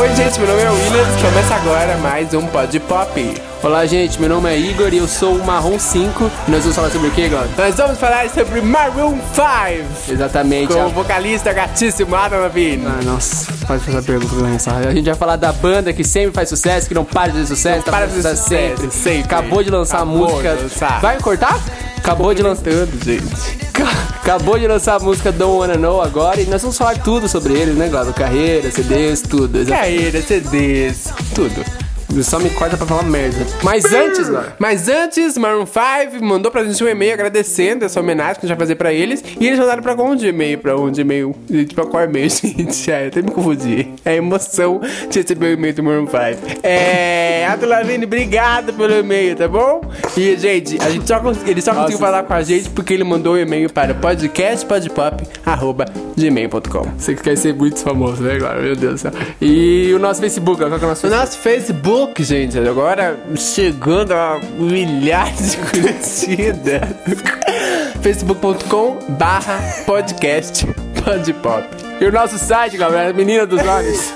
for gente, meu nome é Williams. Começa agora mais um Pod Pop. Olá, gente, meu nome é Igor e eu sou o Marrom 5. E nós vamos falar sobre o que, galera? Nós vamos falar sobre Maroon 5 Exatamente. com a- o vocalista gatíssimo Adam Levine. Ah, nossa, pode fazer a pergunta começar. A gente vai falar da banda que sempre faz sucesso, que não para de fazer sucesso, tá para de fazer sucesso sucesso, sempre. Acabou de lançar Acabou a música. de lançar. Vai cortar? Acabou de lançar. Gente. Acabou de lançar a música Don't Wanna Know agora e nós vamos falar tudo sobre eles, né, Glauco? Carreira, CDs, tudo. Exa- Carreira, CDs, tudo. Só me corta pra falar merda. Mas antes, Glauco, Mas antes, Maroon 5 mandou pra gente um e-mail agradecendo essa homenagem que a gente vai fazer pra eles. E eles mandaram pra onde e-mail? Pra onde e-mail? Gente, pra qual e-mail, gente? Eu até me confundi. É a emoção de receber o e-mail do Maroon 5. É. Adam Lavigne, obrigado pelo e-mail, tá bom? E, gente, a gente só, ele só conseguiu falar com a gente porque ele mandou o e-mail para podcastpodpop.gmail.com. você que quer ser muito famoso, né, Glauco? Meu Deus do céu. E o nosso Facebook, qual que é o nosso O Facebook? nosso Facebook, gente, agora chegando a milhares de curtidas. facebook.com barra podcast podpop. E o nosso site, galera, Menina dos Olhos.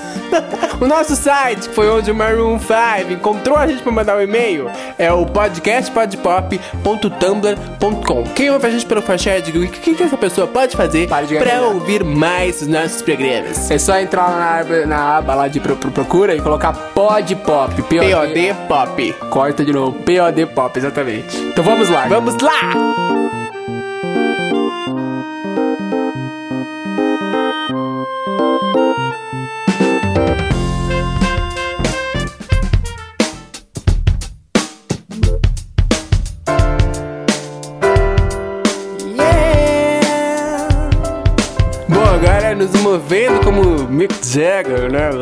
O nosso site, que foi onde o Maroon 5 encontrou a gente pra mandar o e-mail, é o podcastpodpop.tumblr.com. Quem ouve a gente pelo Fachad, o que, que essa pessoa pode fazer Para ouvir mais os nossos programas? É só entrar lá na, aba- na aba lá de pro- pro- procura e colocar Pod Pop. POD Pop. Corta de novo. POD Pop, exatamente. Então vamos lá. Vamos lá! Bom,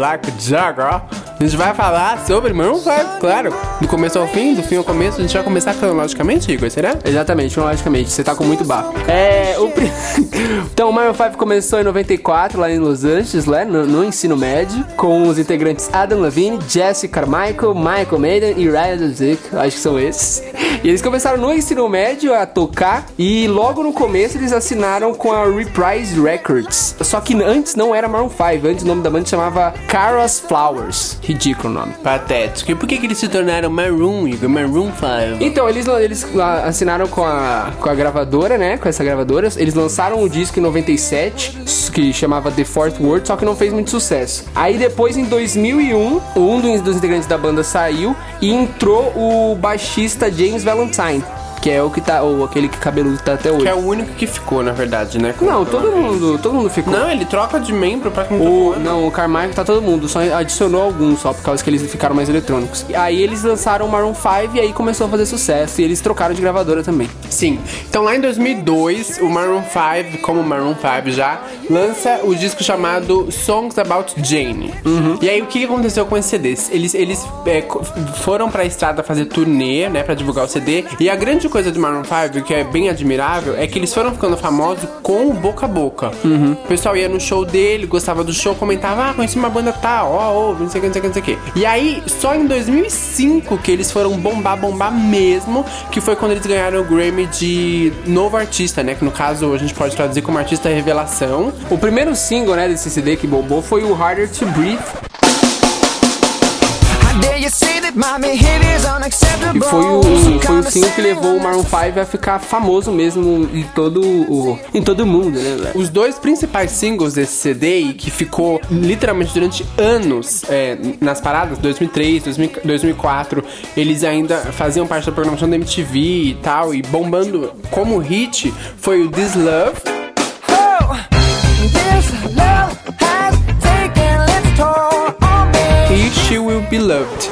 Like Jagger, ó. A gente vai falar sobre Maroon 5, claro. Do começo ao fim, do fim ao começo. A gente vai começar cronologicamente, Igor, será? Exatamente, cronologicamente, você tá com muito bafo. É, o Então, o Maroon 5 começou em 94, lá em Los Angeles, né, no, no ensino médio, com os integrantes Adam Levine, Jesse Carmichael, Michael Maiden e Ryan Zick, acho que são esses. E eles começaram no ensino médio a tocar, e logo no começo eles assinaram com a Reprise Records. Só que antes não era Maroon 5, antes o nome da banda chamava Cara's Flowers. Ridículo o nome. Patético. E por que, que eles se tornaram Maroon, Igor? Maroon 5? Então, eles, eles assinaram com a, com a gravadora, né? Com essa gravadora. Eles lançaram um disco em 97, que chamava The Fourth World, só que não fez muito sucesso. Aí depois, em 2001, um dos integrantes da banda saiu e entrou o baixista James Valentine, que é o que tá, ou aquele que cabeludo tá até hoje. Que é o único que ficou, na verdade, né? com- Não, todo mundo, todo mundo ficou. Não, ele troca de membro pra quem O, não, o Carmichael tá todo mundo, só adicionou alguns só por causa que eles ficaram mais eletrônicos. E aí eles lançaram o Maroon 5 e aí começou a fazer sucesso. E eles trocaram de gravadora também. Sim. Então lá em 2002, o Maroon 5, como o Maroon 5 já, lança o disco chamado Songs About Jane. E aí o que que aconteceu com esse CD? Eles, eles é, foram pra estrada fazer turnê, né, pra divulgar o CD. E a grande coisa do Maroon 5, que é bem admirável, é que eles foram ficando famosos com o boca a boca. O pessoal ia no show dele, gostava do show, comentava, ah, conheci uma banda tal, ó, ouve, não sei o que, não sei o que, não sei o que. E aí, só em 2005 que eles foram bombar, bombar mesmo, que foi quando eles ganharam o Grammy de novo artista, né? Que no caso a gente pode traduzir como artista revelação. O primeiro single, né, desse CD que bombou foi o Harder to Breathe. E foi o, foi o single que levou o Maroon 5 a ficar famoso mesmo em todo o, em todo o mundo, né? Os dois principais singles desse CD, e que ficou literalmente durante anos é, nas paradas, 2003, 2000, 2004, eles ainda faziam parte da programação da MTV e tal, e bombando como hit, foi o This Love Loved.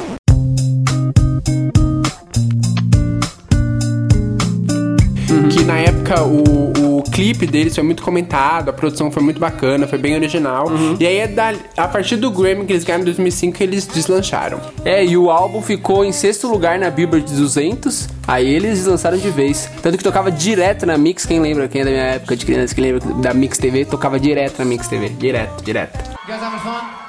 Que na época o, o clipe deles foi muito comentado, a produção foi muito bacana, foi bem original. E aí, é da- a partir do Grammy que eles ganharam em 2005, que eles deslancharam. É, e o álbum ficou em sexto lugar na Billboard 200. Aí eles lançaram de vez. Tanto que tocava direto na Mix. Quem lembra? Quem é da minha época de criança, quem lembra da Mix TV, tocava direto na Mix TV. Direto, direto. You guys having fun?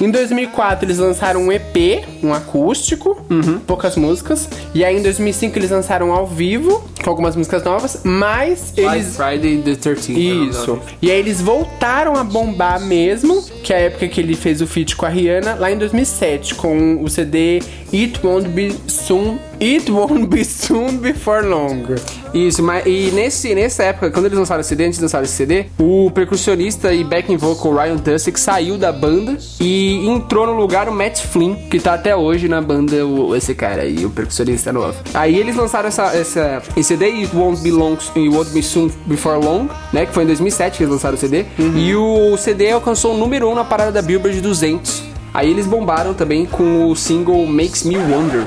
Em 2004 eles lançaram um EP, um acústico, poucas músicas. E aí em 2005 eles lançaram ao vivo, com algumas músicas novas, mas eles. Friday the 13th. Isso. E aí eles voltaram a bombar mesmo, que é a época que ele fez o feat com a Rihanna, lá em 2007, com o CD It Won't Be Soon. It Won't Be Soon Before Long. Isso, mas e nesse, nessa época, quando eles lançaram esse CD, antes de lançar esse CD, o percussionista e backing vocal Ryan Tussick saiu da banda e entrou no lugar o Matt Flynn, que tá até hoje na banda, o- esse cara aí, o percussionista novo. Aí eles lançaram essa, essa, esse CD, It Won't Be Long, It Won't Be Soon Before Long, né, que foi em 2007 que eles lançaram o CD, e o CD alcançou o número 1 na parada da Billboard 200. Aí eles bombaram também com o single Makes Me Wonder.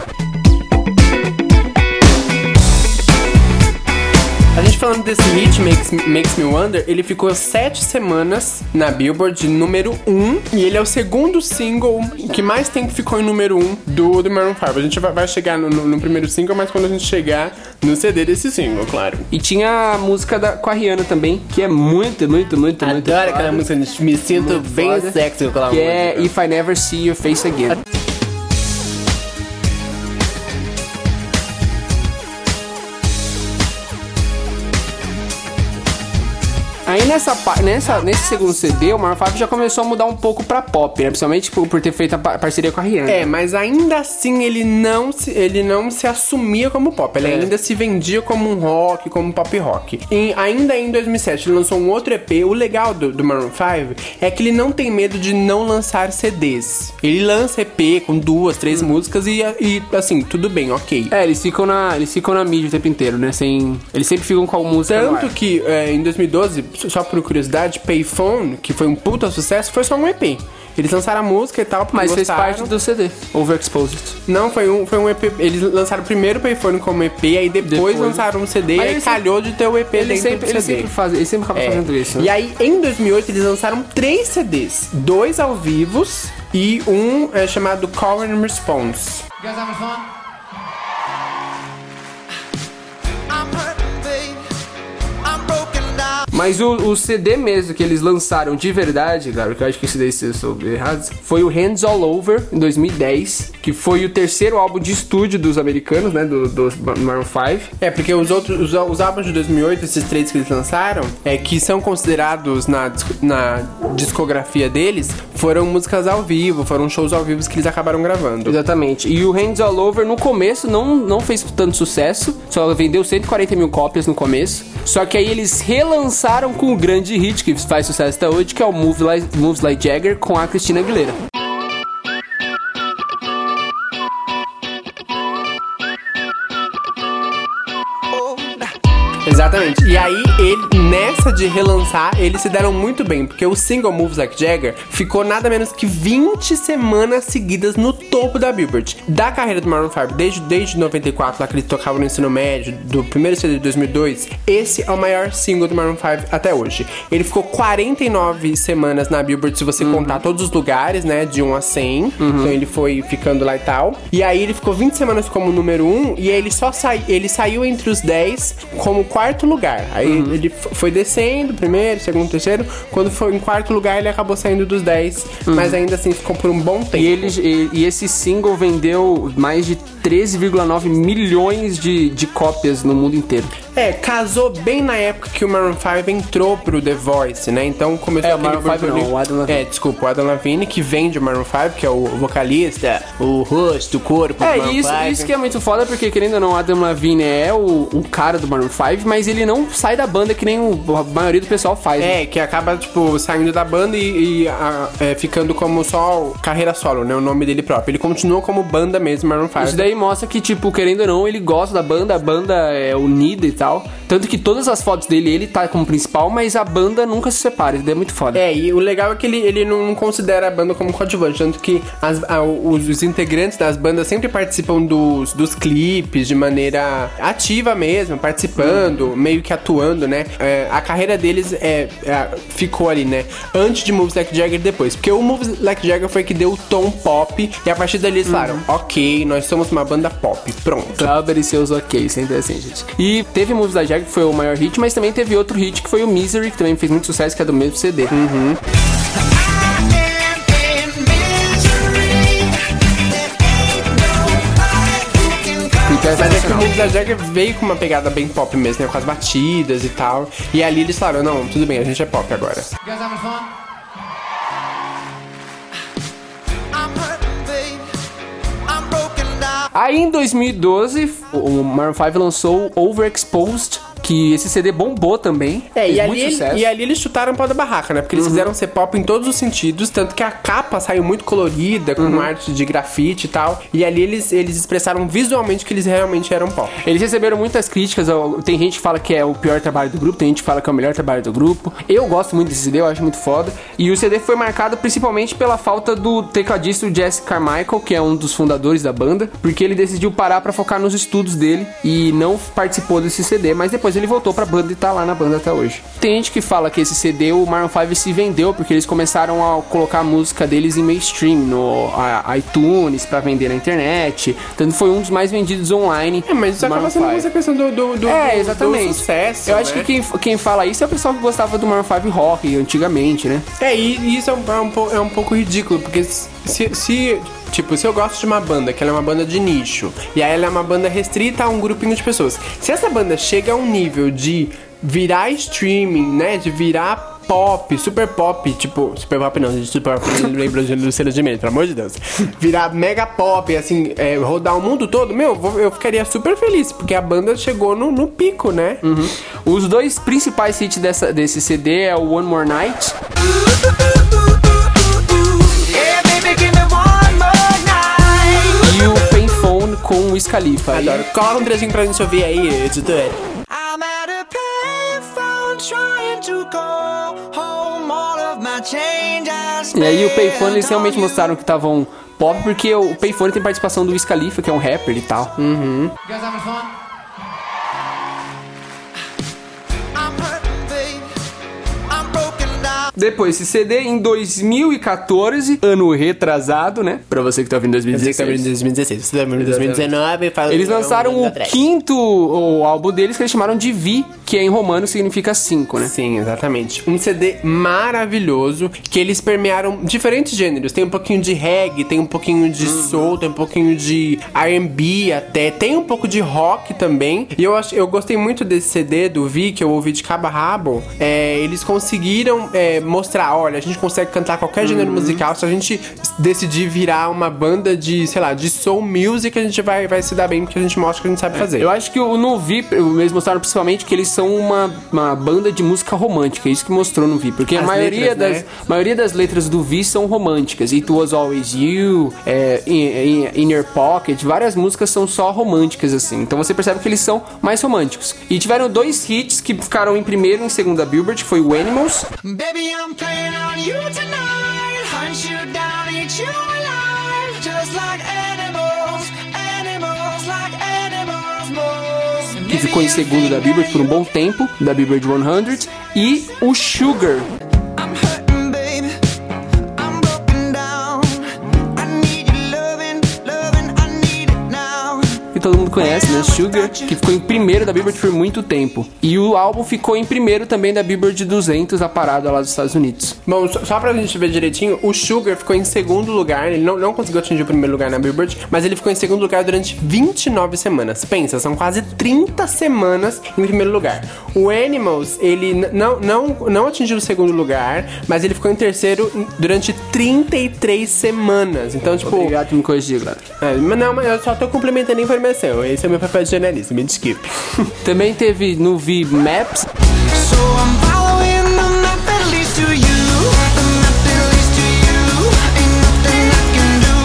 Falando desse hit, Makes, Makes Me Wonder, ele ficou sete semanas na Billboard número 1 um, e ele é o segundo single que mais tempo ficou em número 1 um do, do Maroon 5. A gente vai, chegar no, no- no primeiro single, mas quando a gente chegar no CD desse single, claro. E tinha a música da, com a Rihanna também, que é muito, muito, muito, muito Adoro foda. aquela música, me sinto Muito bem foda. sexy com aquela Que é. If I Never See Your Face Again. Aí nessa, nessa, nesse segundo CD, o Maroon 5 já começou a mudar um pouco pra pop, né? Principalmente por, por ter feito a pa- parceria com a Rihanna. É, mas ainda assim ele não se, ele não se assumia como pop. Ele É. ainda se vendia como um rock, como um pop rock. E ainda em 2007 ele lançou um outro EP. O legal do, do Maroon 5 é que ele não tem medo de não lançar CDs. Ele lança EP com duas, três músicas e, e assim, tudo bem, ok. É, eles ficam na, eles ficam na mídia o tempo inteiro, né? Sem, eles sempre ficam com a música Tanto que é, em 2012, só por curiosidade, Payphone, que foi um puta sucesso, foi só um EP. Eles lançaram a música e tal, porque Mas fez gostaram. parte do CD, Overexposed. Não, foi um, foi um EP. Eles lançaram primeiro o Payphone como EP, aí depois, Depois. lançaram um CD Mas e aí eles calhou de ter o EP Eles dentro sempre, do eles CD. sempre fazem, eles sempre acabam É. fazendo isso. né? E aí, em 2008, eles lançaram três CDs. Dois ao vivo e um é, chamado Call and Response. You guys having fun? Mas o, o CD mesmo que eles lançaram de verdade, cara, que eu acho que esse daí se eu soube errado, foi o Hands All Over, em 2010, que foi o terceiro álbum de estúdio dos americanos, né, do, do Maroon 5. É, porque os outros, os, os álbuns de 2008, esses três que eles lançaram, é que são considerados na, na discografia deles, foram músicas ao vivo, foram shows ao vivo que eles acabaram gravando. Exatamente. E o Hands All Over, no começo, não, não fez tanto sucesso, só vendeu 140 mil cópias no começo. Só que aí eles relançaram com o grande hit que faz sucesso até hoje, que é o Move Like, Moves Like Jagger com a Christina Aguilera. Oh. Exatamente. E aí, ele, nessa de relançar, eles se deram muito bem, porque o single Moves Like Jagger ficou nada menos que 20 semanas seguidas no topo da Billboard. Da carreira do Maroon 5, desde, desde 94, lá que eles tocavam no ensino médio, do primeiro CD de 2002, esse é o maior single do Maroon 5 até hoje. Ele ficou 49 semanas na Billboard, se você contar todos os lugares, né, de 1 a 100. Então ele foi ficando lá e tal. E aí ele ficou 20 semanas como número 1 e aí ele só sai, ele saiu entre os 10 como quarto lugar. Aí ele f- foi descendo, primeiro, segundo, terceiro. Quando foi em quarto lugar, ele acabou saindo dos 10, mas ainda assim ficou por um bom tempo. E, ele, e, e esse single vendeu mais de 13,9 milhões de, de cópias no mundo inteiro. É, casou bem na época que o Maroon 5 entrou pro The Voice, né? Então começou É, o Maroon 5 não, o Adam Levine. É, desculpa, o Adam Levine, que vem de Maroon 5, que é o vocalista, o rosto, o corpo do É, Maroon e isso, 5. isso que é muito foda, porque querendo ou não, o Adam Levine é o, o cara do Maroon 5, mas ele não sai da banda que nem o- a maioria do pessoal faz. né? É, que acaba, tipo, saindo da banda e, e, a- é, ficando como só carreira solo, né? O nome dele próprio. Ele continua como banda mesmo, Maroon 5. Isso daí mostra que, tipo, querendo ou não, ele gosta da banda, a banda é unida e tal. Tanto que todas as fotos dele, ele tá como principal, mas a banda nunca se separa. Isso daí é muito foda. É, e o legal é que ele, ele não considera a banda como coadjuvante, tanto que as- a- os, os integrantes das bandas sempre participam dos, dos clipes de maneira ativa mesmo, participando, meio que atuando, né? É, a carreira deles é, é, ficou ali, né? Antes de Moves Like Jagger depois. Porque o Moves Like Jagger foi que deu o tom pop, e a partir dali eles falaram, ok, nós somos uma banda pop, pronto. Glauber e seus ok, sempre assim, gente. E teve Moves da Jagger, que foi o maior hit, mas também teve outro hit, que foi o Misery, que também fez muito sucesso, que é do mesmo CD. que da Jagger veio com uma pegada bem pop mesmo, né? Com as batidas e tal. E ali eles falaram, não, tudo bem, a gente é pop agora. Aí em 2012, o Maroon 5 lançou Overexposed, que esse CD bombou também. É, e ali, sucesso. Uhum. e ali eles chutaram o pau da barraca, né? Porque eles fizeram ser pop em todos os sentidos, tanto que a capa saiu muito colorida, com Uhum. arte de grafite e tal. E ali eles, eles expressaram visualmente que eles realmente eram pop. Eles receberam muitas críticas. Tem gente que fala que é o pior trabalho do grupo, tem gente que fala que é o melhor trabalho do grupo. Eu gosto muito desse CD, eu acho muito foda. E o CD foi marcado principalmente pela falta do tecladista Jesse Carmichael, que é um dos fundadores da banda, porque ele decidiu parar pra focar nos estudos dele e não participou desse CD, mas depois ele voltou pra banda e tá lá na banda até hoje. Tem gente que fala que esse CD o Maroon 5 se vendeu porque eles começaram a colocar a música deles em mainstream no iTunes pra vender na internet. Tanto foi um dos mais vendidos online. É, mas isso acaba sendo 5. essa questão do, do, do, É, exatamente. do sucesso. Eu acho né? que quem, quem fala isso é o pessoal que gostava do Maroon 5 rock antigamente, né? É, e isso é um, é um, é um pouco ridículo, porque se, se- Tipo, se eu gosto de uma banda, que ela é uma banda de nicho, e aí ela é uma banda restrita a um grupinho de pessoas. Se essa banda chega a um nível de virar streaming, né? De virar pop, super pop, tipo, super pop não, gente, super pop, lembra de Luciano de Mendes, pelo amor de Deus. Virar mega pop, assim, é, rodar o mundo todo, meu, eu ficaria super feliz, porque a banda chegou no, no pico, né? Os dois principais hits dessa, desse CD é o One More Night e o Payphone com o. Aí- Adoro. Coloca um trechinho pra gente ouvir aí, editor. I'm at a payphone trying to call home all of my change E aí o Payphone eles realmente mostraram que estavam pop porque o Payphone tem participação do Wiz Khalifa, que é um rapper e tal. You guys having fun? Depois esse CD em 2014, ano retrasado, né? Pra você que tá ouvindo em Você que tá 2016. vendo em 2016, você tá vendo em 2019, fala Eles lançaram um o atrás. quinto o álbum deles que eles chamaram de Vi, que em romano significa cinco, né? Sim, exatamente. Um CD maravilhoso que eles permearam diferentes gêneros. Tem um pouquinho de reggae, tem um pouquinho de soul, tem um pouquinho de R&B até, tem um pouco de rock também. E eu acho, eu gostei muito desse CD do Vi que eu ouvi de cabo a rabo. É, eles conseguiram é, mostrar, olha, a gente consegue cantar qualquer gênero musical se a gente decidir virar uma banda de, sei lá, de soul music, a gente vai, vai se dar bem porque a gente mostra o que a gente sabe fazer. Eu acho que o- no Vi, eles mostraram principalmente que eles são uma, uma banda de música romântica, é isso que mostrou no Vi, porque a As maioria, letras, das, né? maioria das letras do Vi são românticas. It Was Always You, é, in, in, In Your Pocket, várias músicas são só românticas, assim. Então você percebe que eles são mais românticos. E tiveram dois hits que ficaram em primeiro e em segunda Billboard, que foi o Animals Baby, I'm playing on you tonight. Hunt you down, eat you alive. Just like animals, animals, like animals, que ficou em segundo da Billboard por um bom tempo, da Billboard 100, e o Sugar, que todo mundo conhece, né? Sugar, que ficou em primeiro da Billboard por muito tempo. E o álbum ficou em primeiro também da Billboard 200, a parada lá dos Estados Unidos. Bom, só, pra gente ver direitinho, o Sugar ficou em segundo lugar. Ele não, não conseguiu atingir o primeiro lugar na Billboard, mas ele ficou em segundo lugar durante 29 semanas. Pensa, são quase 30 semanas em primeiro lugar. O Animals, ele não, não, não atingiu o segundo lugar, mas ele ficou em terceiro durante 33 semanas. Então, tipo. Obrigado por me corrigir, galera. É, mas não, mas eu só tô complementando a informação. Esse é o meu papel de jornalista, me desculpe. Também teve no V Maps, So I'm following the map that leads to you. The map that leads to you. Ain't nothing I can do.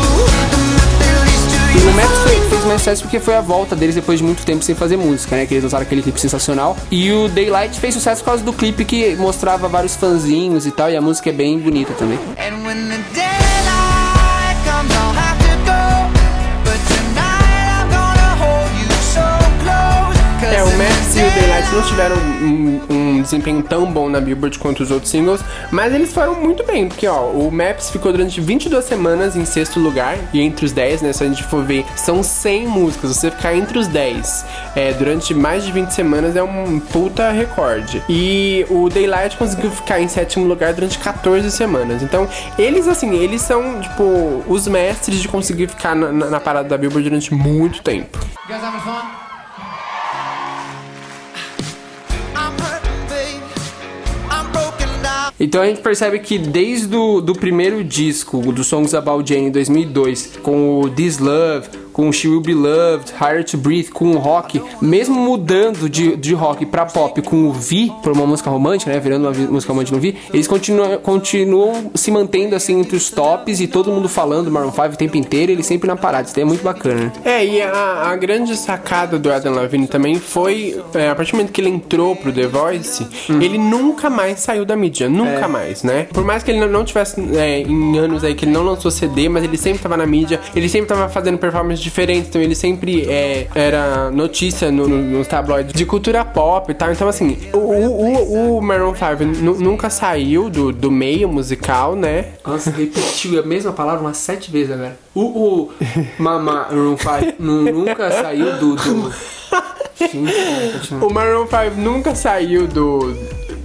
The map that leads to E you. o Maps foi- fez mais sucesso porque foi a volta deles depois de muito tempo sem fazer música, né? Que eles lançaram aquele clipe sensacional. E o Daylight fez sucesso por causa do clipe que mostrava vários fãzinhos e tal. E a música é bem bonita também. And when não tiveram um, um desempenho tão bom na Billboard quanto os outros singles, mas eles foram muito bem, porque ó, o Maps ficou durante 22 semanas em sexto lugar, e entre os 10, né, se a gente for ver, são 100 músicas, você ficar entre os 10 é, durante mais de 20 semanas é um puta recorde. E o Daylight conseguiu ficar em sétimo lugar durante 14 semanas. Então, eles, assim, eles são, tipo, os mestres de conseguir ficar na, na- na parada da Billboard durante muito tempo. You guys having fun? Então a gente percebe que desde o do primeiro disco, do Songs About Jane, em 2002, com o This Love, com She Will Be Loved, Higher to Breathe, com o rock, mesmo mudando de, de rock pra pop com o Vi, por uma música romântica, né, virando uma música romântica no Vi, eles continuam, continuam se mantendo assim entre os tops e todo mundo falando Maroon 5 o tempo inteiro, e ele sempre na parada, isso daí é muito bacana. né? É, e a, a grande sacada do Adam Levine também foi, é, a partir do momento que ele entrou pro The Voice, ele nunca mais saiu da mídia, nunca mais, né? Por mais que ele não- não tivesse é, em anos aí que ele não lançou CD, mas ele sempre tava na mídia, ele sempre tava fazendo performances diferentes, então ele sempre é, era notícia no- no- nos tabloides de cultura pop e tal. Então, assim, o, o, o Maroon 5 nu- nunca saiu do, do meio musical, né? Nossa, repetiu a mesma palavra umas sete vezes agora. O, o Maroon 5 nu- nunca saiu do. do... Continua. O Maroon 5 nunca saiu do,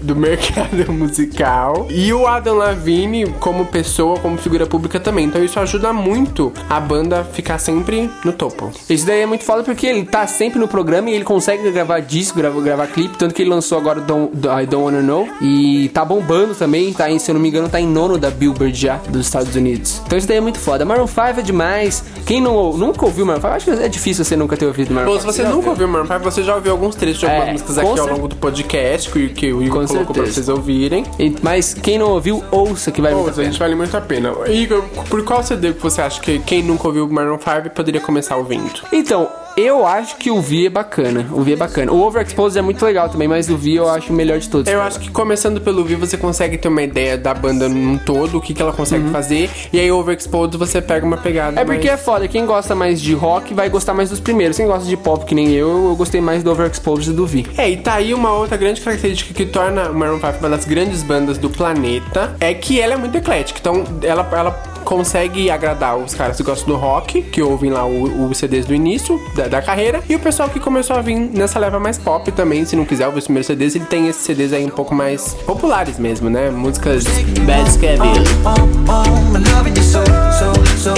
do mercado musical. E o Adam Levine, como pessoa, como figura pública também. Então isso ajuda muito a banda ficar sempre no topo. Isso daí é muito foda porque ele tá sempre no programa e ele consegue gravar disco, gravar, gravar clipe. Tanto que ele lançou agora Don't, I Don't Wanna Know. E tá bombando também, tá em, se eu não me engano, tá em nono da Billboard já, dos Estados Unidos. Então isso daí é muito foda. Maroon 5 é demais. Quem não, nunca ouviu Maroon 5, acho que é difícil você nunca ter ouvido Maroon Bom, 5. se você nunca ouviu Maroon 5, você já ouviu alguns trechos de algumas É, músicas aqui ao longo do podcast que, que o Igor Colocou pra certeza. vocês ouvirem. E- Mas quem não ouviu, ouça que vai muito a Ouça, a pena. gente vale muito a pena. Igor, por qual CD que você acha que quem nunca ouviu o Maroon 5 poderia começar ouvindo? Então, eu acho que o Vi é bacana. O Vi é bacana. O Overexposed é muito legal também, mas o Vi eu acho o melhor de todos. Eu acho que começando pelo Vi você consegue ter uma ideia da banda num todo, o que, que ela consegue fazer, e aí Overexposed você pega uma pegada. Uhum. É porque é mais... foda, quem gosta mais de rock vai gostar mais dos primeiros. Quem gosta de pop, que nem eu, eu gostei mais do Overexposed e do Vi. É, e tá aí uma outra grande característica que torna o Maroon 5 uma das grandes bandas do planeta, é que ela é muito eclética. Então, ela, ela consegue agradar os caras que gostam do rock, que ouvem lá o, o CDs do início da, da carreira, e o pessoal que começou a vir nessa leva mais pop também, se não quiser ouvir os primeiros CDs, ele tem esses CDs aí um pouco mais populares mesmo, né? Músicas bad scabby. Oh, oh, I'm loving you so, so, so,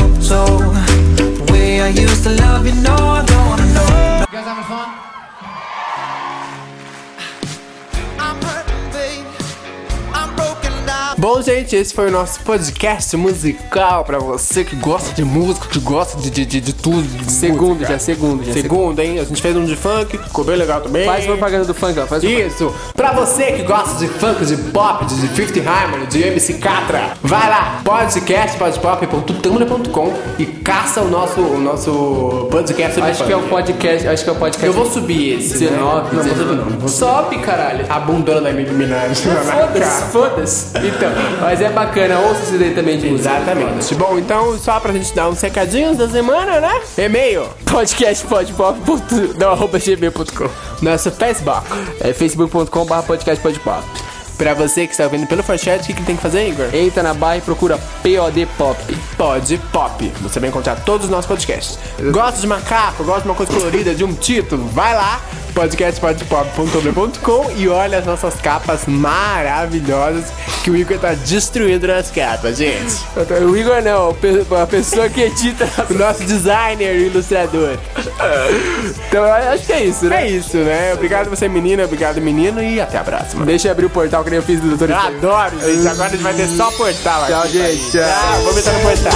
Bom, gente, esse foi o nosso podcast musical pra você que gosta de música, que gosta de, de, de, de tudo. de Segundo, música. já, segundo, já. Segundo, hein? A gente fez um de funk, ficou bem legal também. Faz propaganda do funk, ó. Faz. Isso! Pra você que gosta de funk, de pop, de Fifty Harmony, de MC Catra, vai lá, podcastpodpop.tumblr.com e caça o nosso, o nosso podcast sobre Acho que é o funk. podcast. Acho que é o podcast. Eu vou subir esse, 19, né? Não, vou subir 19. não. Vou subir. Sobe, caralho. A bundona da Nicki Minaj. Foda-se, foda-se. Então, mas é bacana, ouça esse daí também de música. Exatamente. Bom, então só pra gente dar uns recadinhos da semana, né? E-mail, Podcast podpop. Não, arroba gmail.com. nosso Facebook. É facebook.com.br podcast podpop. Pra você que está ouvindo pelo Forchat, o que, que tem que fazer, Igor? Entra na barra e procura POD Pop. Pod Pop. Você vai encontrar todos os nossos podcasts. Gosta de macaco, gosta de uma coisa colorida, de um título? Vai lá, podcastpodpop.com e olha as nossas capas maravilhosas que o Igor tá destruindo nas capas, gente. O Igor não, a pessoa que edita. O nosso designer e ilustrador. Então eu acho que é isso, né? É isso, né? Obrigado você, menina, obrigado, menino, e até a próxima. Deixa eu abrir o portal que nem eu fiz do Doutor Eu adoro, gente. Agora a gente vai ter só portal aqui. Tchau, gente. Tchau. Tchau, vou meter no portal.